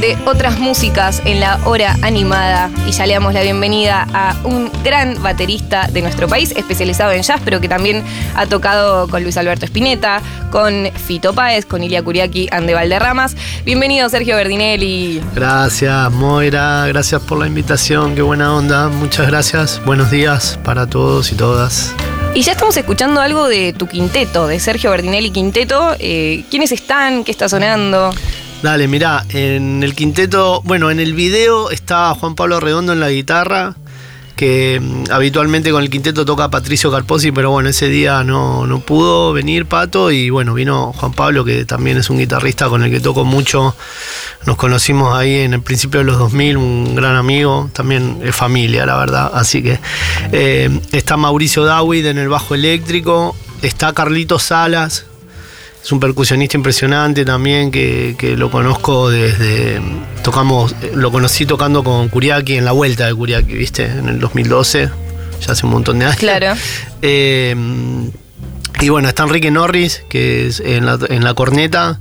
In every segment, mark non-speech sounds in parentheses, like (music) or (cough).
de otras músicas en la hora animada y ya le damos la bienvenida a un gran baterista de nuestro país, especializado en jazz, pero que también ha tocado con Luis Alberto Spinetta, con Fito Páez, con Ilia Curiaki, Ande Valderramas. Bienvenido Sergio Berdinelli. Gracias Moira, gracias por la invitación, qué buena onda, muchas gracias, buenos días para todos y todas. Y ya estamos escuchando algo de tu quinteto, de Sergio Berdinelli Quinteto. Eh, ¿Quiénes están? ¿Qué está sonando? Dale, mirá, en el quinteto, bueno, en el video está Juan Pablo Redondo en la guitarra, que mm, habitualmente con el quinteto toca Patricio Carposi, pero bueno, ese día no, no pudo venir Pato y bueno, vino Juan Pablo, que también es un guitarrista con el que toco mucho. Nos conocimos ahí en el principio de los 2000, un gran amigo, también es familia, la verdad. Así que eh, está Mauricio Dawid en el bajo eléctrico, está Carlito Salas, es un percusionista impresionante también que, que, lo conozco desde. Tocamos, lo conocí tocando con Kuriaki en la vuelta de Kuriaki, ¿viste? En el 2012, ya hace un montón de años. Claro. (laughs) Eh, y bueno, está Enrique Norris, que es en la, en la corneta,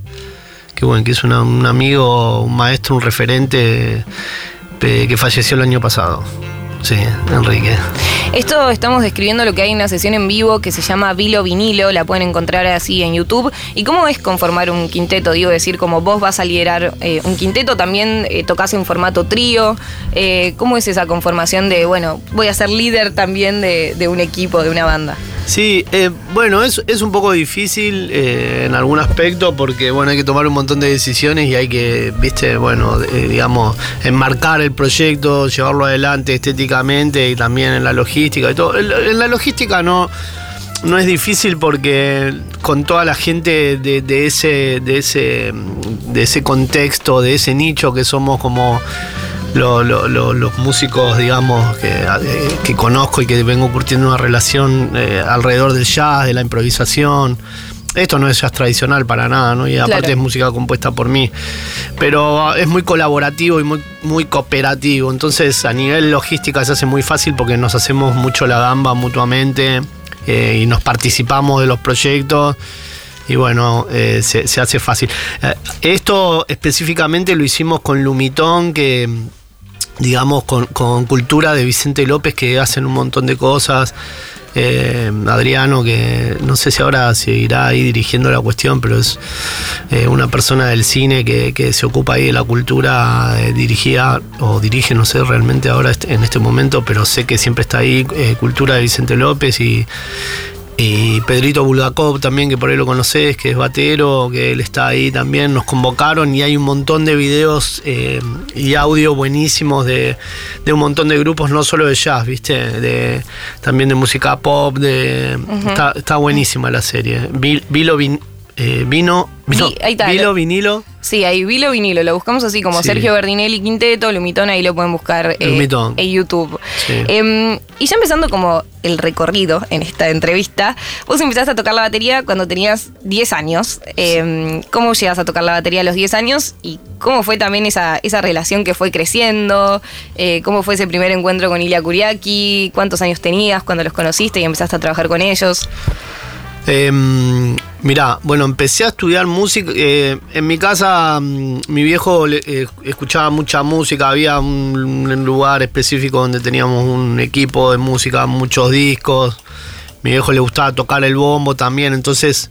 que bueno, que es una, un amigo, un maestro, un referente eh, que falleció el año pasado. Sí, Enrique. Esto estamos describiendo lo que hay en una sesión en vivo que se llama Vilo Vinilo, la pueden encontrar así en YouTube. ¿Y cómo es conformar un quinteto? Digo, decir, como vos vas a liderar eh, un quinteto, también eh, tocas en formato trío. Eh, ¿Cómo es esa conformación de, bueno, voy a ser líder también de, de un equipo, de una banda? Sí, eh, bueno, es, es, un poco difícil eh, en algún aspecto porque, bueno, hay que tomar un montón de decisiones y hay que, viste, bueno, eh, digamos, enmarcar el proyecto, llevarlo adelante estéticamente y también en la logística y todo. En, la logística no, no es difícil porque con toda la gente de, ese, de, ese, de ese contexto, de ese nicho que somos como lo, lo, lo, los músicos, digamos, que, que, conozco y que vengo curtiendo una relación eh, alrededor del jazz, de la improvisación. Esto no es jazz tradicional para nada, ¿no? Y aparte es música compuesta por mí. Pero es muy colaborativo y muy, muy cooperativo. Entonces, a nivel logística se hace muy fácil porque nos hacemos mucho la gamba mutuamente eh, y nos participamos de los proyectos y bueno, eh, se, se, hace fácil. Eh, esto específicamente lo hicimos con Lumitón, que digamos con, con, Cultura de Vicente López, que hacen un montón de cosas. Eh, Adriano, que no sé si ahora seguirá ahí dirigiendo la cuestión, pero es eh, una persona del cine que, se ocupa ahí de la cultura eh, dirigida o dirige, no sé realmente ahora en este momento, pero sé que siempre está ahí Cultura de Vicente López y, y Pedrito Bulgakov también, que por ahí lo conoces, que es batero, que él está ahí también. Nos convocaron y hay un montón de videos eh, y audio buenísimos de, de, un montón de grupos, no solo de jazz, ¿viste? De, también de música pop. De, uh -huh. está, está, buenísima la serie. Vilo vin, eh, vino. vino sí, ahí está, Vilo vinilo. Sí, ahí Vilo Vinilo, lo buscamos así como sí. Sergio Berdinelli Quinteto, Lumitón, ahí lo pueden buscar eh, en YouTube. Sí. Eh, y ya empezando como el recorrido en esta entrevista, vos empezaste a tocar la batería cuando tenías 10 años. Eh, ¿Cómo llegas a tocar la batería a los 10 años? ¿Y cómo fue también esa, esa relación que fue creciendo? Eh, ¿Cómo fue ese primer encuentro con Ilia Kuriaki? ¿Cuántos años tenías cuando los conociste y empezaste a trabajar con ellos? Mirá, bueno, empecé a estudiar música. Eh, en mi casa, mm, mi viejo eh, escuchaba mucha música. Había un, un, lugar específico donde teníamos un equipo de música, muchos discos. Mi viejo le gustaba tocar el bombo también, entonces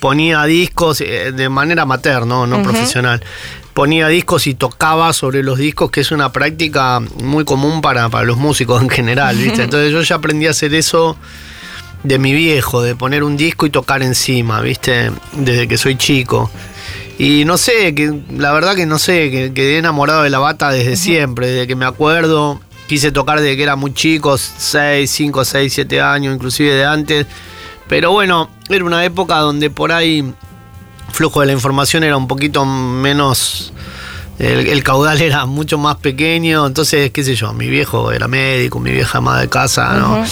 ponía discos eh, de manera amateur, no, no uh -huh. profesional. Ponía discos y tocaba sobre los discos, que es una práctica muy común para, para los músicos en general, ¿viste? (laughs) Entonces yo ya aprendí a hacer eso de mi viejo, de poner un disco y tocar encima, ¿viste? Desde que soy chico. Y no sé, que la verdad que no sé, que quedé enamorado de la bata desde uh -huh. siempre, desde que me acuerdo. Quise tocar desde que era muy chico, 6, 5, 6, 7 años, inclusive de antes. Pero bueno, era una época donde por ahí flujo de la información era un poquito menos... El, el, caudal (laughs) era mucho más pequeño, entonces, qué sé yo, mi viejo era médico, mi vieja madre de casa, ¿no? Uh -huh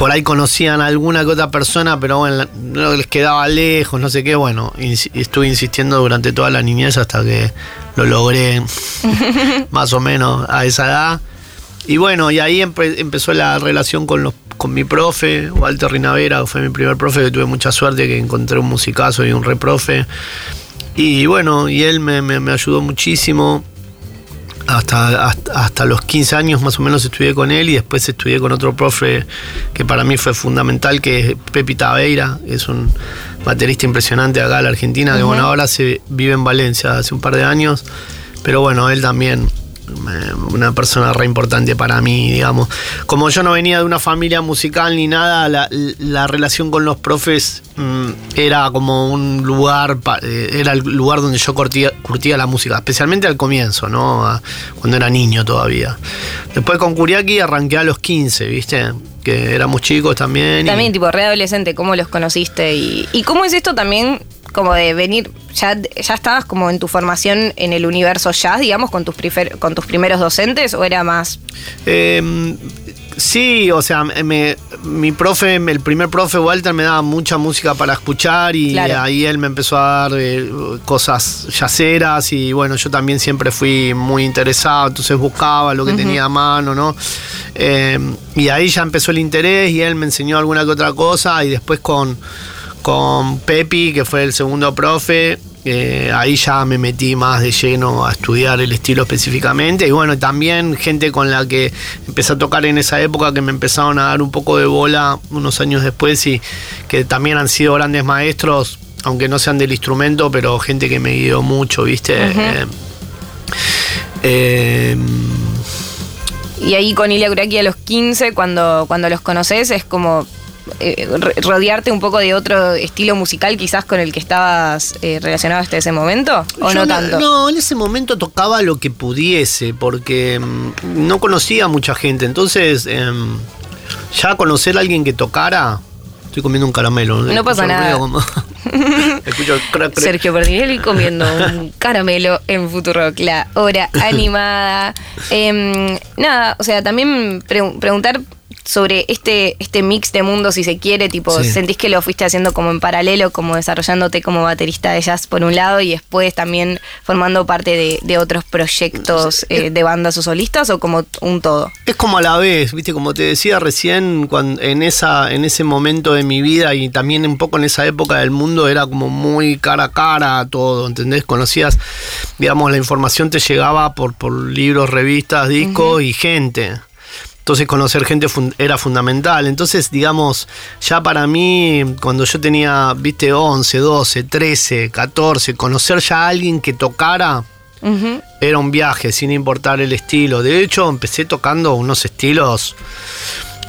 por ahí conocían a alguna que otra persona, pero bueno, no les quedaba lejos, no sé qué. Bueno, ins estuve insistiendo durante toda la niñez hasta que lo logré (laughs) más o menos a esa edad. Y bueno, y ahí empe empezó la relación con, los, con mi profe, Walter Rinavera, fue mi primer profe, que tuve mucha suerte, que encontré un musicazo y un reprofe. Y bueno, y él me, me, me ayudó muchísimo. Hasta, hasta, los 15 años más o menos estudié con él y después estudié con otro profe que para mí fue fundamental, que es Pepi Taveira, es un baterista impresionante acá en la Argentina, que bueno, ahora se vive en Valencia hace un par de años, pero bueno, él también una persona re importante para mí, digamos. Como yo no venía de una familia musical ni nada, la, relación con los profes mm, era como un lugar, eh, era el lugar donde yo curtía, la música, especialmente al comienzo, ¿no? Cuando era niño todavía. Después con Kuriaki arranqué a los 15, ¿viste? Que éramos chicos también. También, tipo, readolescente, ¿cómo los conociste? Y, ¿Y cómo es esto también como de venir, ya, ya estabas como en tu formación en el universo jazz, digamos, con tus, con tus primeros docentes, o era más? Em, sí, o sea, mi profe, el primer profe Walter me daba mucha música para escuchar y ahí él me empezó a dar eh, cosas yaceras y bueno, yo también siempre fui muy interesado, entonces buscaba lo que tenía a mano, ¿no? Em, y ahí ya empezó el interés y él me enseñó alguna que otra cosa y después con con Pepi, que fue el segundo profe, eh, ahí ya me metí más de lleno a estudiar el estilo específicamente. Y bueno, también gente con la que empecé a tocar en esa época que me empezaron a dar un poco de bola unos años después y que también han sido grandes maestros, aunque no sean del instrumento, pero gente que me guió mucho, ¿viste? Eh, eh, y ahí con Ilia Kuraki a los 15, cuando, cuando los conoces, es como eh, rodearte un poco de otro estilo musical quizás con el que estabas eh, relacionado hasta ese momento? ¿O no, tanto? No, en ese momento tocaba lo que pudiese, porque mm, no conocía a mucha gente. Entonces, em, ya conocer a alguien que tocara. Estoy comiendo un caramelo. No pasa nada. (laughs) Sergio Perdinelli comiendo un caramelo en Futurock, la hora animada. (laughs) Em, nada, o sea, también preguntar sobre este, este mix de mundos, si se quiere, tipo, sentís que lo fuiste haciendo como en paralelo, como desarrollándote como baterista de jazz por un lado y después también formando parte de, otros proyectos eh, de bandas o solistas o como un todo? Es como a la vez, viste, como te decía recién, cuando, en, esa, en ese momento de mi vida y también un poco en esa época del mundo era como muy cara a cara todo, ¿entendés? Conocías, digamos, la información te llegaba por, por libros, revistas, discos y gente. Entonces conocer gente era fundamental. Entonces, digamos, ya para mí, cuando yo tenía, viste, 11, 12, 13, 14, conocer ya a alguien que tocara era un viaje, sin importar el estilo. De hecho, empecé tocando unos estilos.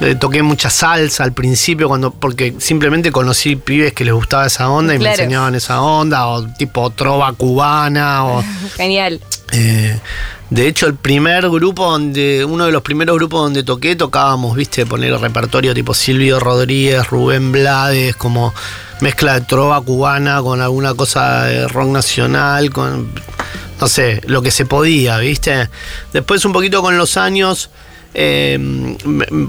Eh, toqué mucha salsa al principio cuando porque simplemente conocí pibes que les gustaba esa onda y me enseñaban esa onda o tipo trova cubana o (laughs) genial eh, de hecho, el primer grupo donde, uno de los primeros grupos donde toqué, tocábamos, viste, poner el repertorio tipo Silvio Rodríguez, Rubén Blades, como mezcla de trova cubana con alguna cosa de rock nacional, con, no sé, lo que se podía, viste. Después, un poquito con los años, eh,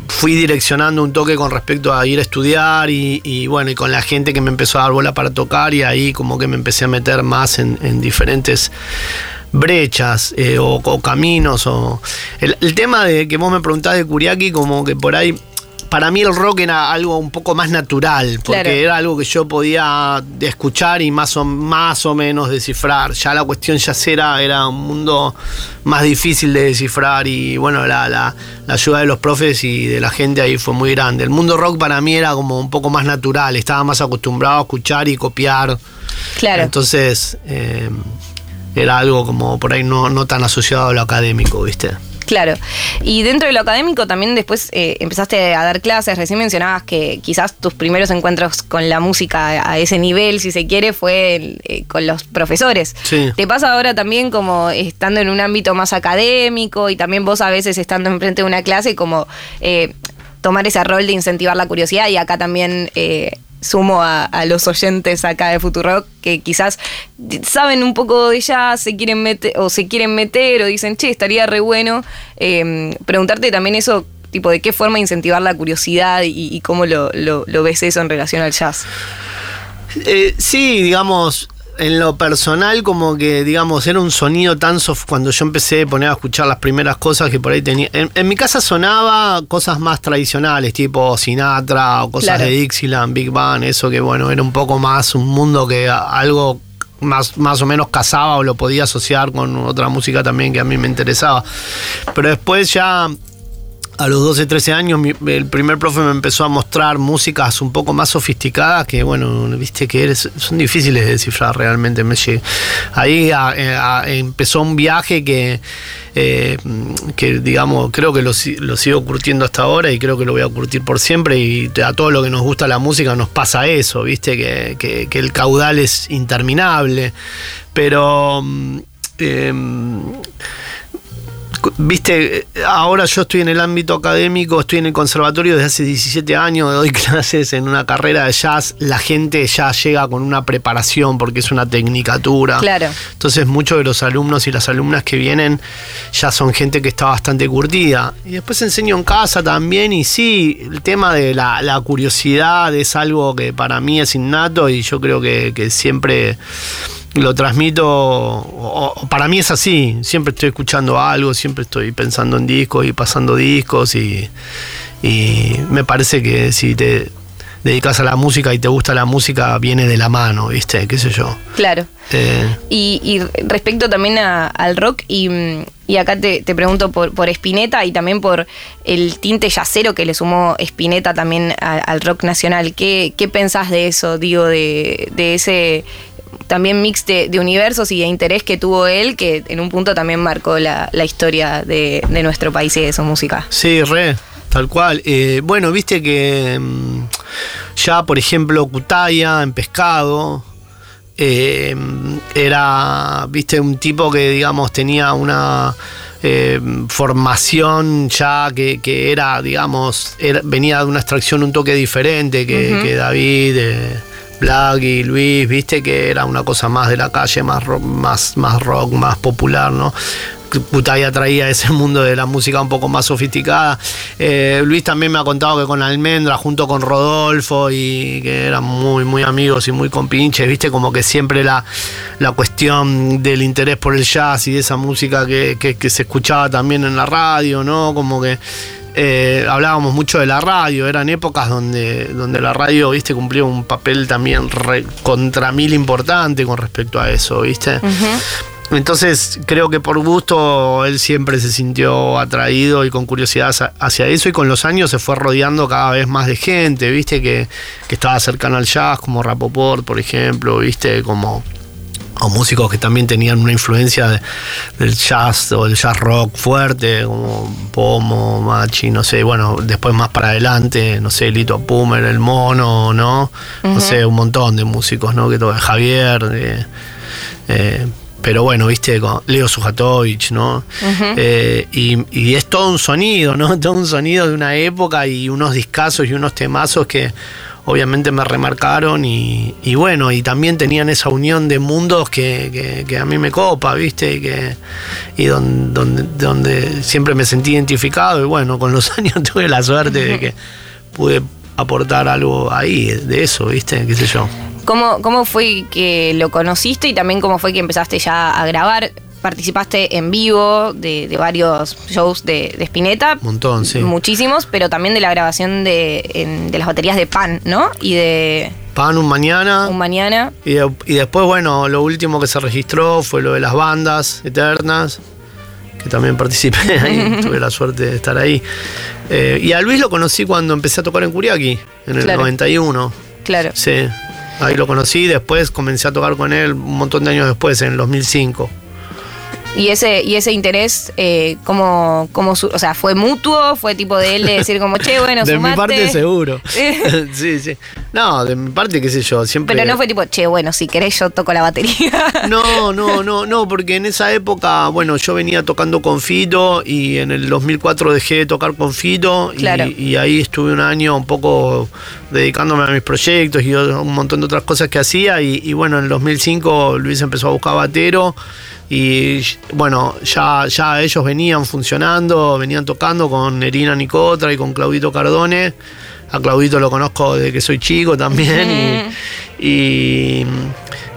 fui direccionando un toque con respecto a ir a estudiar y, bueno, y con la gente que me empezó a dar bola para tocar y ahí como que me empecé a meter más en, en diferentes brechas eh, o, caminos. O el, tema de que vos me preguntás de Kuriaki, como que por ahí. Para mí el rock era algo un poco más natural, porque era algo que yo podía escuchar y más o, más o menos descifrar. Ya la cuestión yacera era un mundo más difícil de descifrar y bueno, la, la, ayuda de los profes y de la gente ahí fue muy grande. El mundo rock para mí era como un poco más natural, estaba más acostumbrado a escuchar y copiar. Claro. Entonces... Eh, era algo como por ahí no, no tan asociado a lo académico, ¿viste? Claro. Y dentro de lo académico también después eh, empezaste a dar clases. Recién mencionabas que quizás tus primeros encuentros con la música a ese nivel, si se quiere, fue eh, con los profesores. Sí. ¿Te pasa ahora también como estando en un ámbito más académico y también vos a veces estando enfrente de una clase como eh, tomar ese rol de incentivar la curiosidad y acá también sumo a, los oyentes acá de Futurock que quizás saben un poco de ella, se quieren meter, o se quieren meter, o dicen, che, estaría re bueno. Em, preguntarte también eso, tipo, de qué forma incentivar la curiosidad y, cómo lo, ves eso en relación al jazz. Eh, sí, digamos, en lo personal, como que, digamos, era un sonido tan soft cuando yo empecé a poner a escuchar las primeras cosas que por ahí tenía. En, mi casa sonaba cosas más tradicionales, tipo Sinatra o cosas de Dixieland, Big Bang, eso que, bueno, era un poco más un mundo que algo más, más o menos casaba o lo podía asociar con otra música también que a mí me interesaba. Pero después ya a los 12, 13 años, el primer profe me empezó a mostrar músicas un poco más sofisticadas que, bueno, viste que son difíciles de descifrar realmente. Me Ahí empezó un viaje que, eh, que, digamos, creo que lo, sigo curtiendo hasta ahora y creo que lo voy a curtir por siempre. Y a todo lo que nos gusta la música nos pasa eso, viste, que, el caudal es interminable. Pero. Mm, em, viste, ahora yo estoy en el ámbito académico, estoy en el conservatorio desde hace 17 años, doy (laughs) clases en una carrera de jazz, la gente ya llega con una preparación porque es una tecnicatura. Claro. Entonces muchos de los alumnos y las alumnas que vienen ya son gente que está bastante curtida. Y después enseño en casa también y sí, el tema de la, curiosidad es algo que para mí es innato y yo creo que, que siempre lo transmito, o, para mí es así, siempre estoy escuchando algo, siempre estoy pensando en discos y pasando discos y, me parece que si te dedicas a la música y te gusta la música, viene de la mano, ¿viste? ¿Qué sé yo? Claro. Eh, y, respecto también al rock, y, acá te, pregunto por, por Spinetta y también por el tinte yacero que le sumó Spinetta también al rock nacional. ¿Qué, ¿Qué pensás de eso, digo, de, de ese también mix de, universos y de interés que tuvo él, que en un punto también marcó la, historia de, nuestro país y de su música. Sí, re, tal cual. Eh, bueno, viste que mm, ya, por ejemplo, Cutaya en Pescado. Eh, era, viste, un tipo que, digamos, tenía una eh, formación ya que, era, digamos, venía de una extracción un toque diferente que, David. Y Luis, viste que era una cosa más de la calle, más rock, más, más, rock, más popular, ¿no? Putaya traía ese (laughs) mundo de la música un poco más sofisticada. Eh, Luis también me ha contado que con Almendra, junto con Rodolfo, y que eran muy, muy amigos y muy compinches, viste, como que siempre la, la cuestión del interés por el jazz y de esa música que, que se escuchaba también en la radio, ¿no? Como que eh, hablábamos mucho de la radio, eran épocas donde, donde la radio, viste, cumplía un papel también contra mil importante con respecto a eso, viste. Entonces creo que por gusto él siempre se sintió atraído y con curiosidad hacia eso y con los años se fue rodeando cada vez más de gente, viste, que, que estaba cercano al jazz, como Rapoport, por ejemplo, viste, como o músicos que también tenían una influencia del jazz o del jazz rock fuerte, como Pomo, Machi, no sé, bueno, después más para adelante, no sé, Lito Pumer, El Mono, ¿no? No sé, un montón de músicos, ¿no? Que todo Javier, eh, eh, pero bueno, viste, con Leo Sujatovich, ¿no? Eh, y, y, es todo un sonido, ¿no? (laughs) Todo un sonido de una época y unos discazos y unos temazos que obviamente me remarcaron y, bueno, y también tenían esa unión de mundos que, a mí me copa, ¿viste? Y, que, y donde, donde, siempre me sentí identificado y bueno, con los (laughs) años tuve la suerte de que pude aportar algo ahí, de eso, ¿viste? ¿Qué sé yo? ¿Cómo, ¿Cómo fue que lo conociste y también cómo fue que empezaste ya a grabar? Participaste en vivo de, varios shows de, de Spinetta. Un montón, sí. Muchísimos, pero también de la grabación de, las baterías de Pan, ¿no? Y de. Pan un mañana. Un mañana. Y, después, bueno, lo último que se registró fue lo de las bandas eternas, que también participé (laughs) ahí, (laughs) tuve la suerte de estar ahí. Eh, y a Luis lo conocí cuando empecé a tocar en Curiaki, en el 91. Claro. Sí, ahí lo conocí, después comencé a tocar con él un montón de años después, en el 2005. Y ese, y ese interés, eh, ¿cómo, cómo o sea, fue mutuo? ¿Fue tipo de él de decir como, che, bueno, De mi parte seguro. (laughs) (laughs) sí, sí. No, de mi parte, qué sé yo, siempre... Pero no fue tipo, che, bueno, si querés yo toco la batería. (laughs) no, no, no, no, porque en esa época, bueno, yo venía tocando con Fito y en el 2004 dejé de tocar con Fito y, ahí estuve un año un poco dedicándome a mis proyectos y un montón de otras cosas que hacía y, y bueno, en el 2005 Luis empezó a buscar batero y bueno, ya, ya ellos venían funcionando, venían tocando con Nerina Nicotra y con Claudito Cardone. A Claudito lo conozco desde que soy chico también. (laughs) y,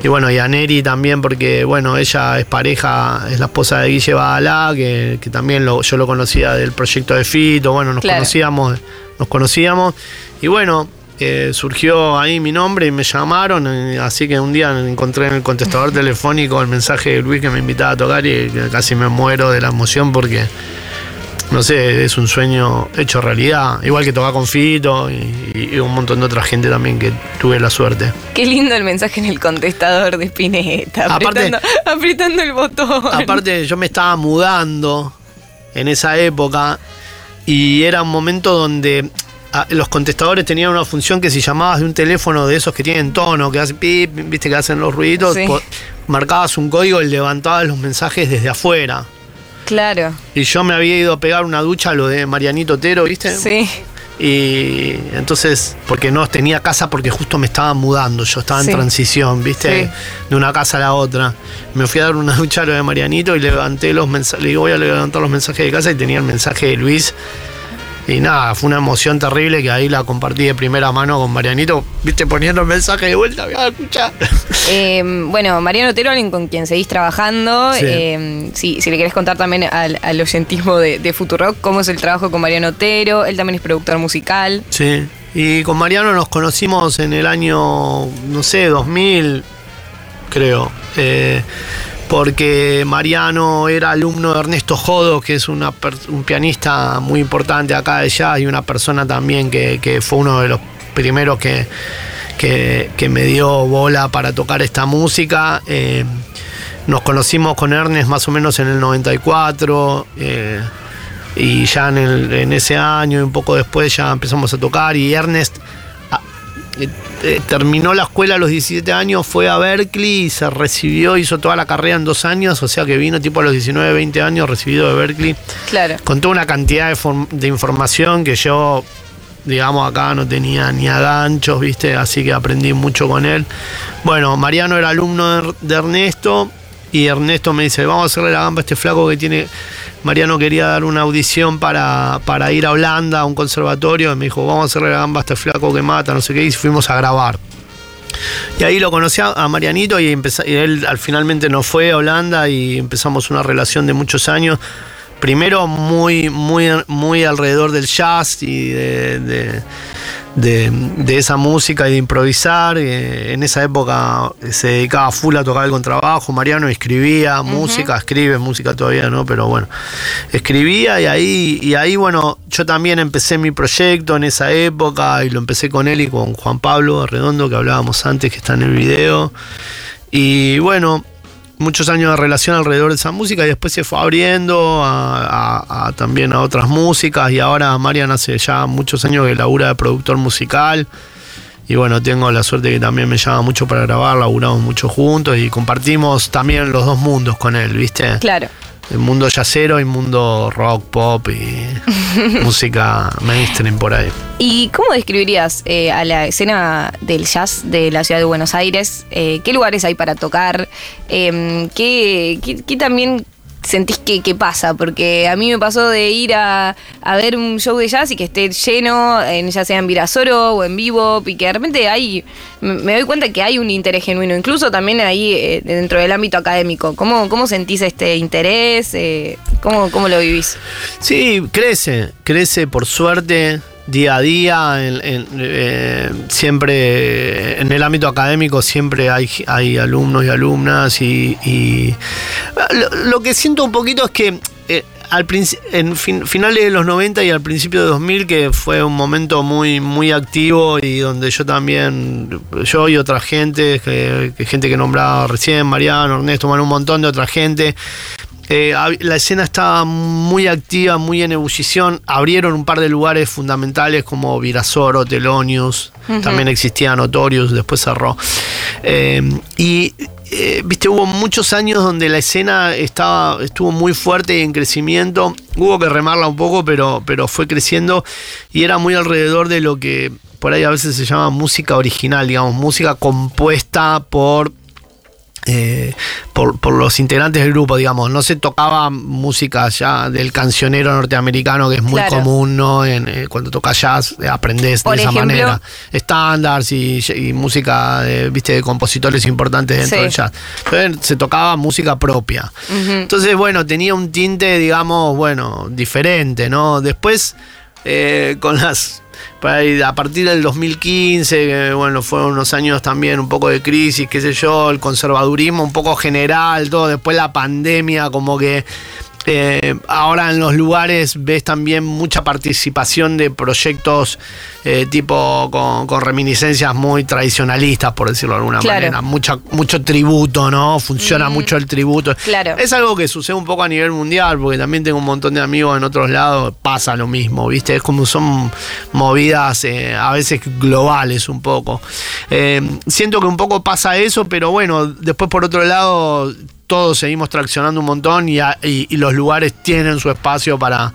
bueno, y a Neri también, porque bueno, ella es pareja, es la esposa de Guille Badalá, que, también lo, yo lo conocía del proyecto de Fito, bueno, nos conocíamos, nos conocíamos. Y bueno, eh, surgió ahí mi nombre y me llamaron, eh, así que un día encontré en el contestador telefónico el mensaje de Luis que me invitaba a tocar y casi me muero de la emoción porque, no sé, es un sueño hecho realidad, igual que tocar con Fito y, un montón de otra gente también que tuve la suerte. Qué lindo el mensaje en el contestador de Spinetta, aparte, apretando el botón. Aparte, yo me estaba mudando en esa época y era un momento donde los contestadores tenían una función que si llamabas de un teléfono de esos que tienen tono, que hace pip, viste que hacen los ruiditos, marcabas un código y levantabas los mensajes desde afuera. Claro. Y yo me había ido a pegar una ducha a lo de Marianito Otero, ¿viste? Sí. Y entonces, porque no tenía casa porque justo me estaba mudando, yo estaba en transición, ¿viste? De una casa a la otra. Me fui a dar una (laughs) ducha a lo de Marianito y levanté los mensajes, le digo, voy a levantar los mensajes de casa y tenía el mensaje de Luis y nada, fue una emoción terrible que ahí la compartí de primera mano con Marianito, viste, poniendo el mensaje de vuelta, voy a escuchar. Bueno, Mariano Otero, alguien con quien seguís trabajando, em, si, le querés contar también al, al oyentismo de, de Futurock, cómo es el trabajo con Mariano Otero, él también es productor musical. Sí, y con Mariano nos conocimos en el año, no sé, 2000, creo. Eh, porque Mariano era alumno de Ernesto Jodo, que es un pianista muy importante acá de jazz y una persona también que, fue uno de los primeros que, que, me dio bola para tocar esta música. Eh, nos conocimos con Ernest más o menos en el 94 eh, y ya en, en, ese año y un poco después ya empezamos a tocar y Ernest eh, eh, terminó la escuela a los 17 años, fue a Berkeley y se recibió, hizo toda la carrera en dos años, o sea que vino tipo a los 19, 20 años recibido de Berkeley. Claro. Con toda una cantidad de, información que yo, digamos, acá no tenía ni a ganchos, ¿viste? Así que aprendí mucho con él. Bueno, Mariano era alumno de Ernesto y Ernesto me dice, vamos a hacerle la gamba a este flaco que tiene Mariano quería dar una audición para, para ir a Holanda, a un conservatorio, y me dijo, vamos a hacerle la gamba a este flaco que mata, no sé qué, y fuimos a grabar. Y ahí lo conocí a Marianito y, él al finalmente no fue a Holanda y empezamos una relación de muchos años. Primero muy, muy, muy alrededor del jazz y de, esa música y de improvisar. Eh, en esa época se dedicaba full a tocar el contrabajo. Mariano escribía música, escribe música todavía, ¿no? Pero bueno, escribía y ahí, y ahí, bueno, yo también empecé mi proyecto en esa época y lo empecé con él y con Juan Pablo Redondo, que hablábamos antes, que está en el video. Y bueno, muchos años de relación alrededor de esa música y después se fue abriendo a, también a otras músicas y ahora Marian hace ya muchos años que labura de productor musical y bueno, tengo la suerte que también me llama mucho para grabar, laburamos mucho juntos y compartimos también los dos mundos con él, ¿viste? Claro el mundo jazzero y mundo rock, pop y (laughs) música mainstream por ahí. ¿Y cómo describirías eh, a la escena del jazz de la ciudad de Buenos Aires? Eh, ¿Qué lugares hay para tocar? Em, ¿qué, qué, también sentís que, pasa, porque a mí me pasó de ir a, ver un show de jazz y que esté lleno, en, ya sea en Virasoro o en vivo, y que de repente hay, me doy cuenta que hay un interés genuino, incluso también ahí eh, dentro del ámbito académico. ¿Cómo, cómo sentís este interés? Eh, ¿cómo, ¿Cómo lo vivís? Sí, crece, crece por suerte día a día, eh, siempre en el ámbito académico siempre hay, hay alumnos y alumnas y, lo, que siento un poquito es que eh, al en finales de los 90 y al principio de 2000 que fue un momento muy muy activo y donde yo también yo y otra gente que, gente que nombraba recién Mariano Ernesto un montón de otra gente eh, la escena estaba muy activa, muy en ebullición. Abrieron un par de lugares fundamentales como Virasoro, Telonius, también existía Notorious, después cerró. Eh, y eh, viste, hubo muchos años donde la escena estaba, estuvo muy fuerte y en crecimiento. Hubo que remarla un poco, pero, pero fue creciendo y era muy alrededor de lo que por ahí a veces se llama música original, digamos, música compuesta por eh, por, los integrantes del grupo, digamos. No se tocaba música ya del cancionero norteamericano, que es muy común, ¿no? En, eh, cuando tocas jazz, eh, aprendes de esa manera. Estándares y, música, de, viste, de compositores importantes dentro del jazz. Entonces, se tocaba música propia. Entonces, bueno, tenía un tinte, digamos, bueno, diferente, ¿no? Después, con las a partir del 2015, que bueno, fueron unos años también un poco de crisis, qué sé yo, el conservadurismo un poco general, todo, después la pandemia, como que eh, ahora en los lugares ves también mucha participación de proyectos eh, tipo con, reminiscencias muy tradicionalistas, por decirlo de alguna manera. Mucha, mucho tributo, ¿no? Funciona mucho el tributo. Claro. Es algo que sucede un poco a nivel mundial, porque también tengo un montón de amigos en otros lados, pasa lo mismo, ¿viste? Es como son movidas eh, a veces globales un poco. siento que un poco pasa eso, pero bueno, después por otro lado todos seguimos traccionando un montón y, los lugares tienen su espacio para,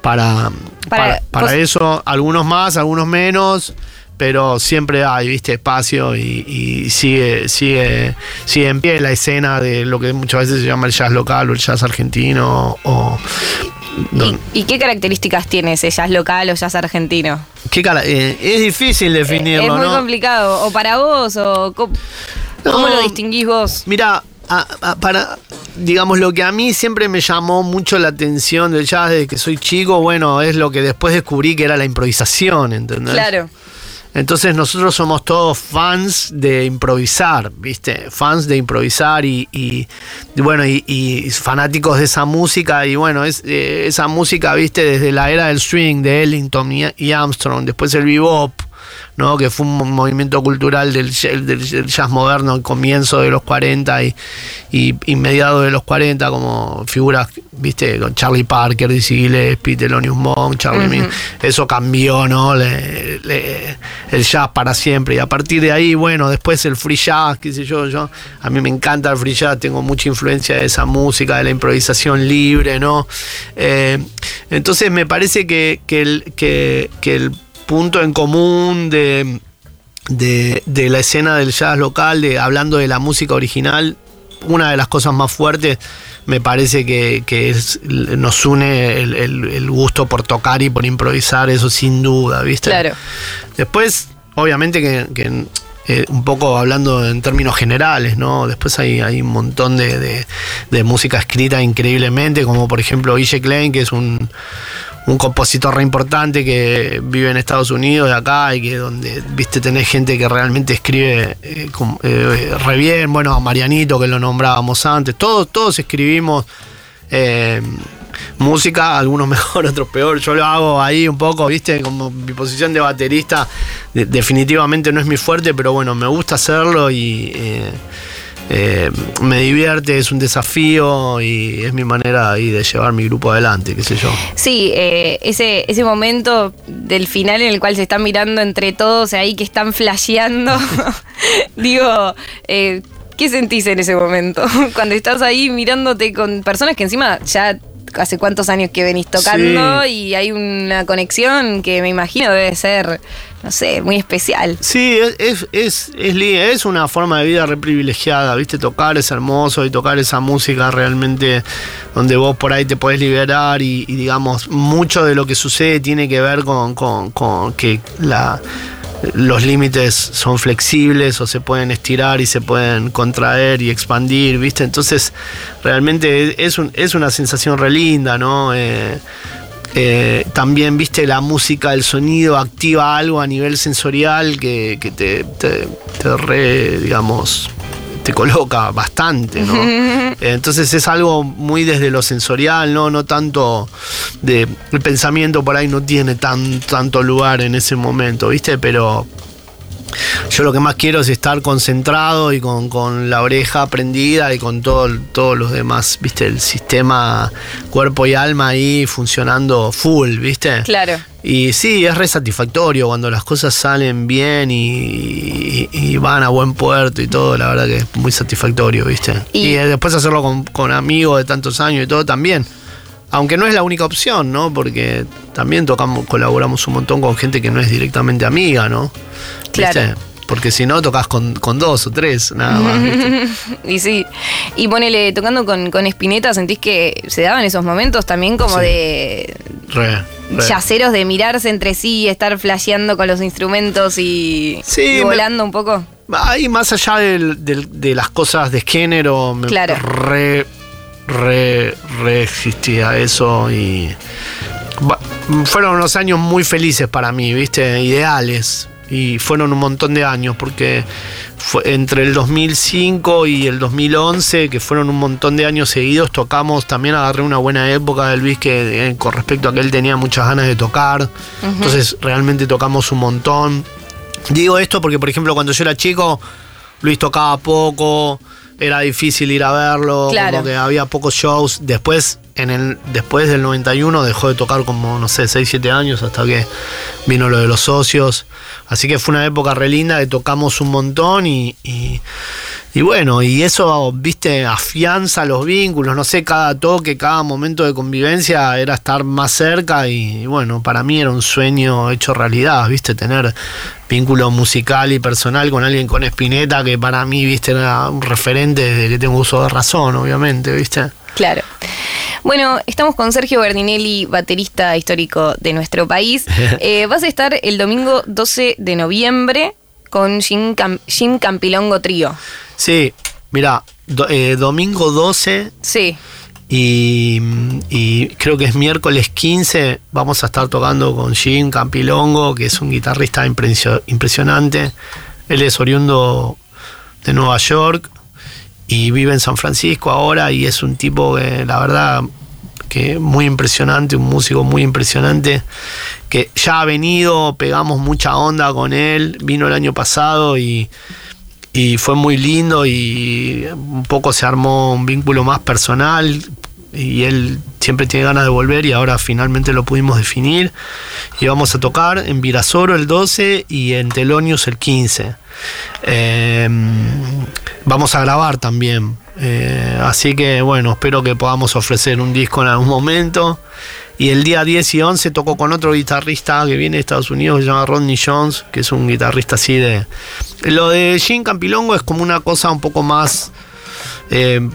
para, para, eso, algunos más, algunos menos pero siempre hay, viste, espacio y, sigue, sigue, sigue en pie la escena de lo que muchas veces se llama el jazz local o el jazz argentino. O, ¿Y, qué características tiene ese jazz local o jazz argentino? ¿Qué eh, es difícil definirlo, Es muy complicado. ¿O para vos? o ¿Cómo, lo distinguís vos? Mira, para, digamos, lo que a mí siempre me llamó mucho la atención del jazz desde que soy chico, bueno, es lo que después descubrí que era la improvisación, ¿entendés? Claro. Entonces nosotros somos todos fans de improvisar, ¿viste? Fans de improvisar y, bueno, y, fanáticos de esa música. Y bueno, es, eh, esa música, ¿viste? Desde la era del swing de Ellington y Armstrong, después el bebop, ¿no? que fue un movimiento cultural del, jazz moderno, comienzo de los 40 y, y, de los 40, como figuras, viste, con Charlie Parker, Dizzy Gillespie, Thelonious Monk, Charlie eso cambió, ¿no? el jazz para siempre. Y a partir de ahí, bueno, después el free jazz, qué sé yo, yo, a mí me encanta el free jazz, tengo mucha influencia de esa música, de la improvisación libre, ¿no? Eh, entonces me parece que, que, el, que, que el punto en común de, de, la escena del jazz local, de, hablando de la música original, una de las cosas más fuertes me parece que, es, nos une el, gusto por tocar y por improvisar, eso sin duda, ¿viste? Claro. Después, obviamente que, eh, un poco hablando en términos generales, ¿no? Después hay, hay un montón de, de, música escrita increíblemente, como por ejemplo Guille Klein, que es un, un compositor re importante que vive en Estados Unidos, de acá, y que donde, viste, tenés gente que realmente escribe eh, eh, re bien, bueno, Marianito, que lo nombrábamos antes, todos, todos escribimos eh, música, algunos (laughs) mejor, otros peor, yo lo hago ahí un poco, viste, como mi posición de baterista definitivamente no es mi fuerte, pero bueno, me gusta hacerlo y eh, me divierte, es un desafío y es mi manera ahí de llevar mi grupo adelante, qué sé yo. Sí, eh, ese, ese momento del final en el cual se están mirando entre todos ahí que están flasheando, (laughs) (laughs) digo, eh, ¿qué sentís en ese momento? (laughs) Cuando estás ahí mirándote con personas que encima ya hace cuántos años que venís tocando y hay una conexión que me imagino debe ser, no sé, muy especial. Sí, es, es, es, es una forma de vida re privilegiada, ¿viste? Tocar es hermoso y tocar esa música realmente donde vos por ahí te podés liberar y, digamos, mucho de lo que sucede tiene que ver con, con que la los límites son flexibles o se pueden estirar y se pueden contraer y expandir, ¿viste? Entonces, realmente es, es una sensación re linda, ¿no? Eh, eh, también, viste, la música, el sonido activa algo a nivel sensorial que, te, te, te re, digamos, te coloca bastante, ¿no? (laughs) Entonces es algo muy desde lo sensorial, ¿no? No tanto de. El pensamiento por ahí no tiene tan, tanto lugar en ese momento, ¿viste? Pero yo lo que más quiero es estar concentrado y con, la oreja prendida y con todo, todos los demás, viste, el sistema cuerpo y alma ahí funcionando full, viste. Claro. Y sí, es re satisfactorio cuando las cosas salen bien y, van a buen puerto y todo, la verdad que es muy satisfactorio, viste. Y, después hacerlo con, con amigos de tantos años y todo también. Aunque no es la única opción, ¿no? Porque también tocamos, colaboramos un montón con gente que no es directamente amiga, ¿no? Claro. Porque si no, tocas con, dos o tres, nada más. (laughs) y sí. Y ponele, tocando con, con Spinetta, ¿sentís que se daban esos momentos también como de. Re, Yaceros de mirarse entre sí, y estar flasheando con los instrumentos y, volando un poco. Ahí, más allá de las cosas de género, me claro. re re, re existía eso y fueron unos años muy felices para mí, ¿viste? Ideales. Y fueron un montón de años, porque fue entre el 2005 y el 2011, que fueron un montón de años seguidos, tocamos, también agarré una buena época del Luis que eh, con respecto a que él tenía muchas ganas de tocar. Entonces realmente tocamos un montón. Digo esto porque, por ejemplo, cuando yo era chico, Luis tocaba poco, era difícil ir a verlo, como que había pocos shows. Después, en el, después del 91 dejó de tocar como, no sé, 6, 7 años hasta que vino lo de los socios. Así que fue una época re linda que tocamos un montón y, y, bueno, y eso, viste, afianza los vínculos, no sé, cada toque, cada momento de convivencia era estar más cerca y, bueno, para mí era un sueño hecho realidad, viste, tener vínculo musical y personal con alguien con Espineta que para mí, viste, era un referente desde que tengo uso de razón, obviamente, viste. Claro. Bueno, estamos con Sergio Berdinelli, baterista histórico de nuestro país. (laughs) Eh, vas a estar el domingo 12 de noviembre con Jim, Campilongo Trío. Sí, mira, eh, domingo 12. Sí. Y, creo que es miércoles 15, vamos a estar tocando con Jim Campilongo, que es un guitarrista impresionante. Él es oriundo de Nueva York, y vive en San Francisco ahora y es un tipo que la verdad que muy impresionante, un músico muy impresionante, que ya ha venido, pegamos mucha onda con él, vino el año pasado y, y fue muy lindo y un poco se armó un vínculo más personal y él siempre tiene ganas de volver y ahora finalmente lo pudimos definir y vamos a tocar en Virasoro el 12 y en Telonius el 15. Em, vamos a grabar también. Eh, así que bueno, espero que podamos ofrecer un disco en algún momento. Y el día 10 y 11 toco con otro guitarrista que viene de Estados Unidos, que se llama Rodney Jones, que es un guitarrista así de... Lo de Jim Campilongo es como una cosa un poco más... Eh,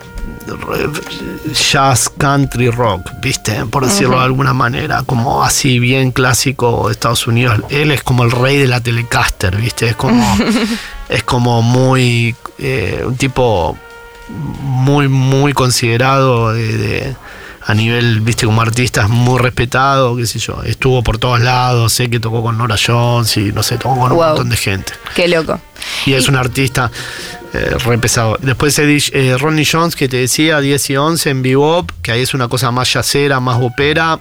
jazz, country, rock, ¿viste? Por decirlo de alguna manera, como así bien clásico de Estados Unidos. Él es como el rey de la Telecaster, ¿viste? Es como, (laughs) es como muy, eh, un tipo muy, muy considerado de, a nivel, viste, como artista es muy respetado, qué sé yo. Estuvo por todos lados, sé que tocó con Nora Jones y no sé, tocó con un montón de gente. Qué loco. Y es un artista eh, re pesado. Después eh, Ronnie Jones, que te decía, 10 y 11 en Bebop, que ahí es una cosa más yacera, más opera.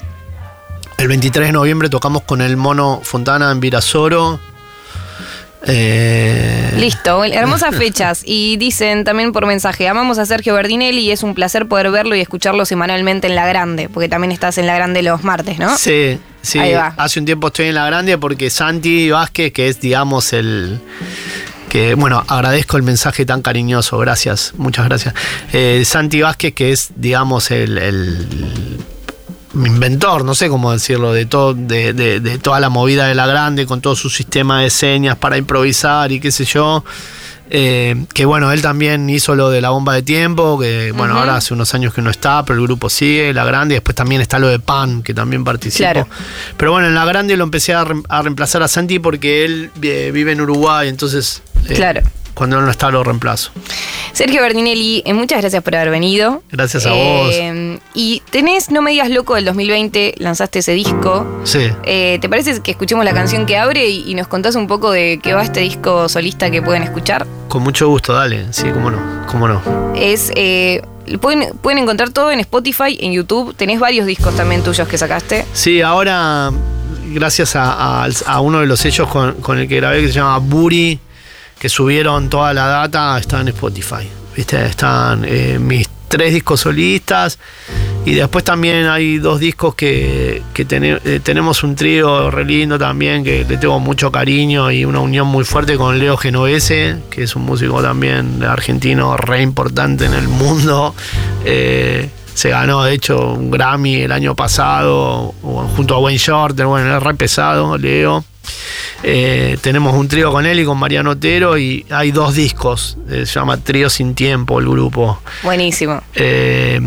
El 23 de noviembre tocamos con el Mono Fontana en Virasoro. Eh, Listo, hermosas (laughs) fechas. Y dicen también por mensaje, amamos a Sergio Berdinelli y es un placer poder verlo y escucharlo semanalmente en La Grande, porque también estás en La Grande los martes, ¿no? Sí, sí. Hace un tiempo estoy en La Grande porque Santi Vázquez, que es, digamos, el que bueno, agradezco el mensaje tan cariñoso, gracias, muchas gracias. Eh, Santi Vázquez, que es, digamos, el, inventor, no sé cómo decirlo, de, todo, de, toda la movida de la grande, con todo su sistema de señas para improvisar y qué sé yo. Eh, que bueno, él también hizo lo de la bomba de tiempo, que bueno, ahora hace unos años que no está, pero el grupo sigue, la grande, y después también está lo de Pan, que también participó. Pero bueno, en la grande lo empecé a, reemplazar a Santi porque él eh, vive en Uruguay, entonces eh, claro. Cuando no está, lo reemplazo. Sergio Berdinelli, eh, muchas gracias por haber venido. Gracias a vos. Eh, y tenés No Me Digas Loco del 2020, lanzaste ese disco. Sí. ¿Te parece que escuchemos la canción que abre y, nos contás un poco de qué va este disco solista que pueden escuchar? Con mucho gusto, dale. Sí, cómo no. Cómo no. Es. Pueden, pueden, encontrar todo en Spotify, en YouTube. Tenés varios discos también tuyos que sacaste. Sí, ahora, gracias a, uno de los sellos con, con, el que grabé, que se llama Buri, que subieron toda la data, está en Spotify. ¿Viste? Están eh, mis tres discos solistas y después también hay dos discos que, eh, tenemos un trío re lindo también que le tengo mucho cariño y una unión muy fuerte con Leo Genovese, que es un músico también argentino re importante en el mundo. Eh, se ganó de hecho un Grammy el año pasado junto a Wayne Shorter, bueno, es re pesado, Leo. Eh, tenemos un trío con él y con Mariano Otero y hay dos discos, eh, se llama Trío Sin Tiempo el grupo. Buenísimo. Eh,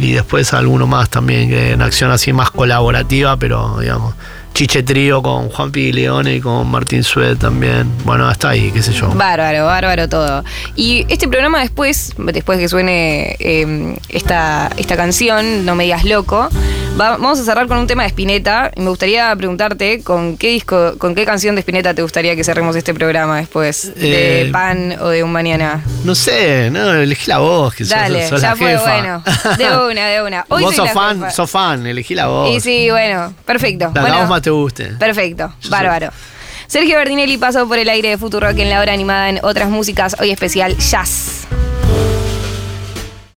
y después alguno más también, que en acción así más colaborativa, pero digamos, Chiche Trío con Juan Leone y con Martín Sued también. Bueno, hasta ahí, qué sé yo. Bárbaro, bárbaro todo. Y este programa después, después que suene em, esta, esta canción, No me digas loco, vamos a cerrar con un tema de Spinetta. Y me gustaría preguntarte con qué disco, con qué canción de Spinetta te gustaría que cerremos este programa después. ¿De eh, Pan o de Un Mañana? No sé, no, elegí la voz, que Dale, ya fue bueno. De una, de una. (laughs) Hoy vos sos fan, sos fan, elegí la voz. Y sí, bueno, perfecto. La más te guste. Perfecto, bárbaro. Sergio Berdinelli pasó por el aire de Futuro Rock en la hora animada en otras músicas, hoy especial jazz.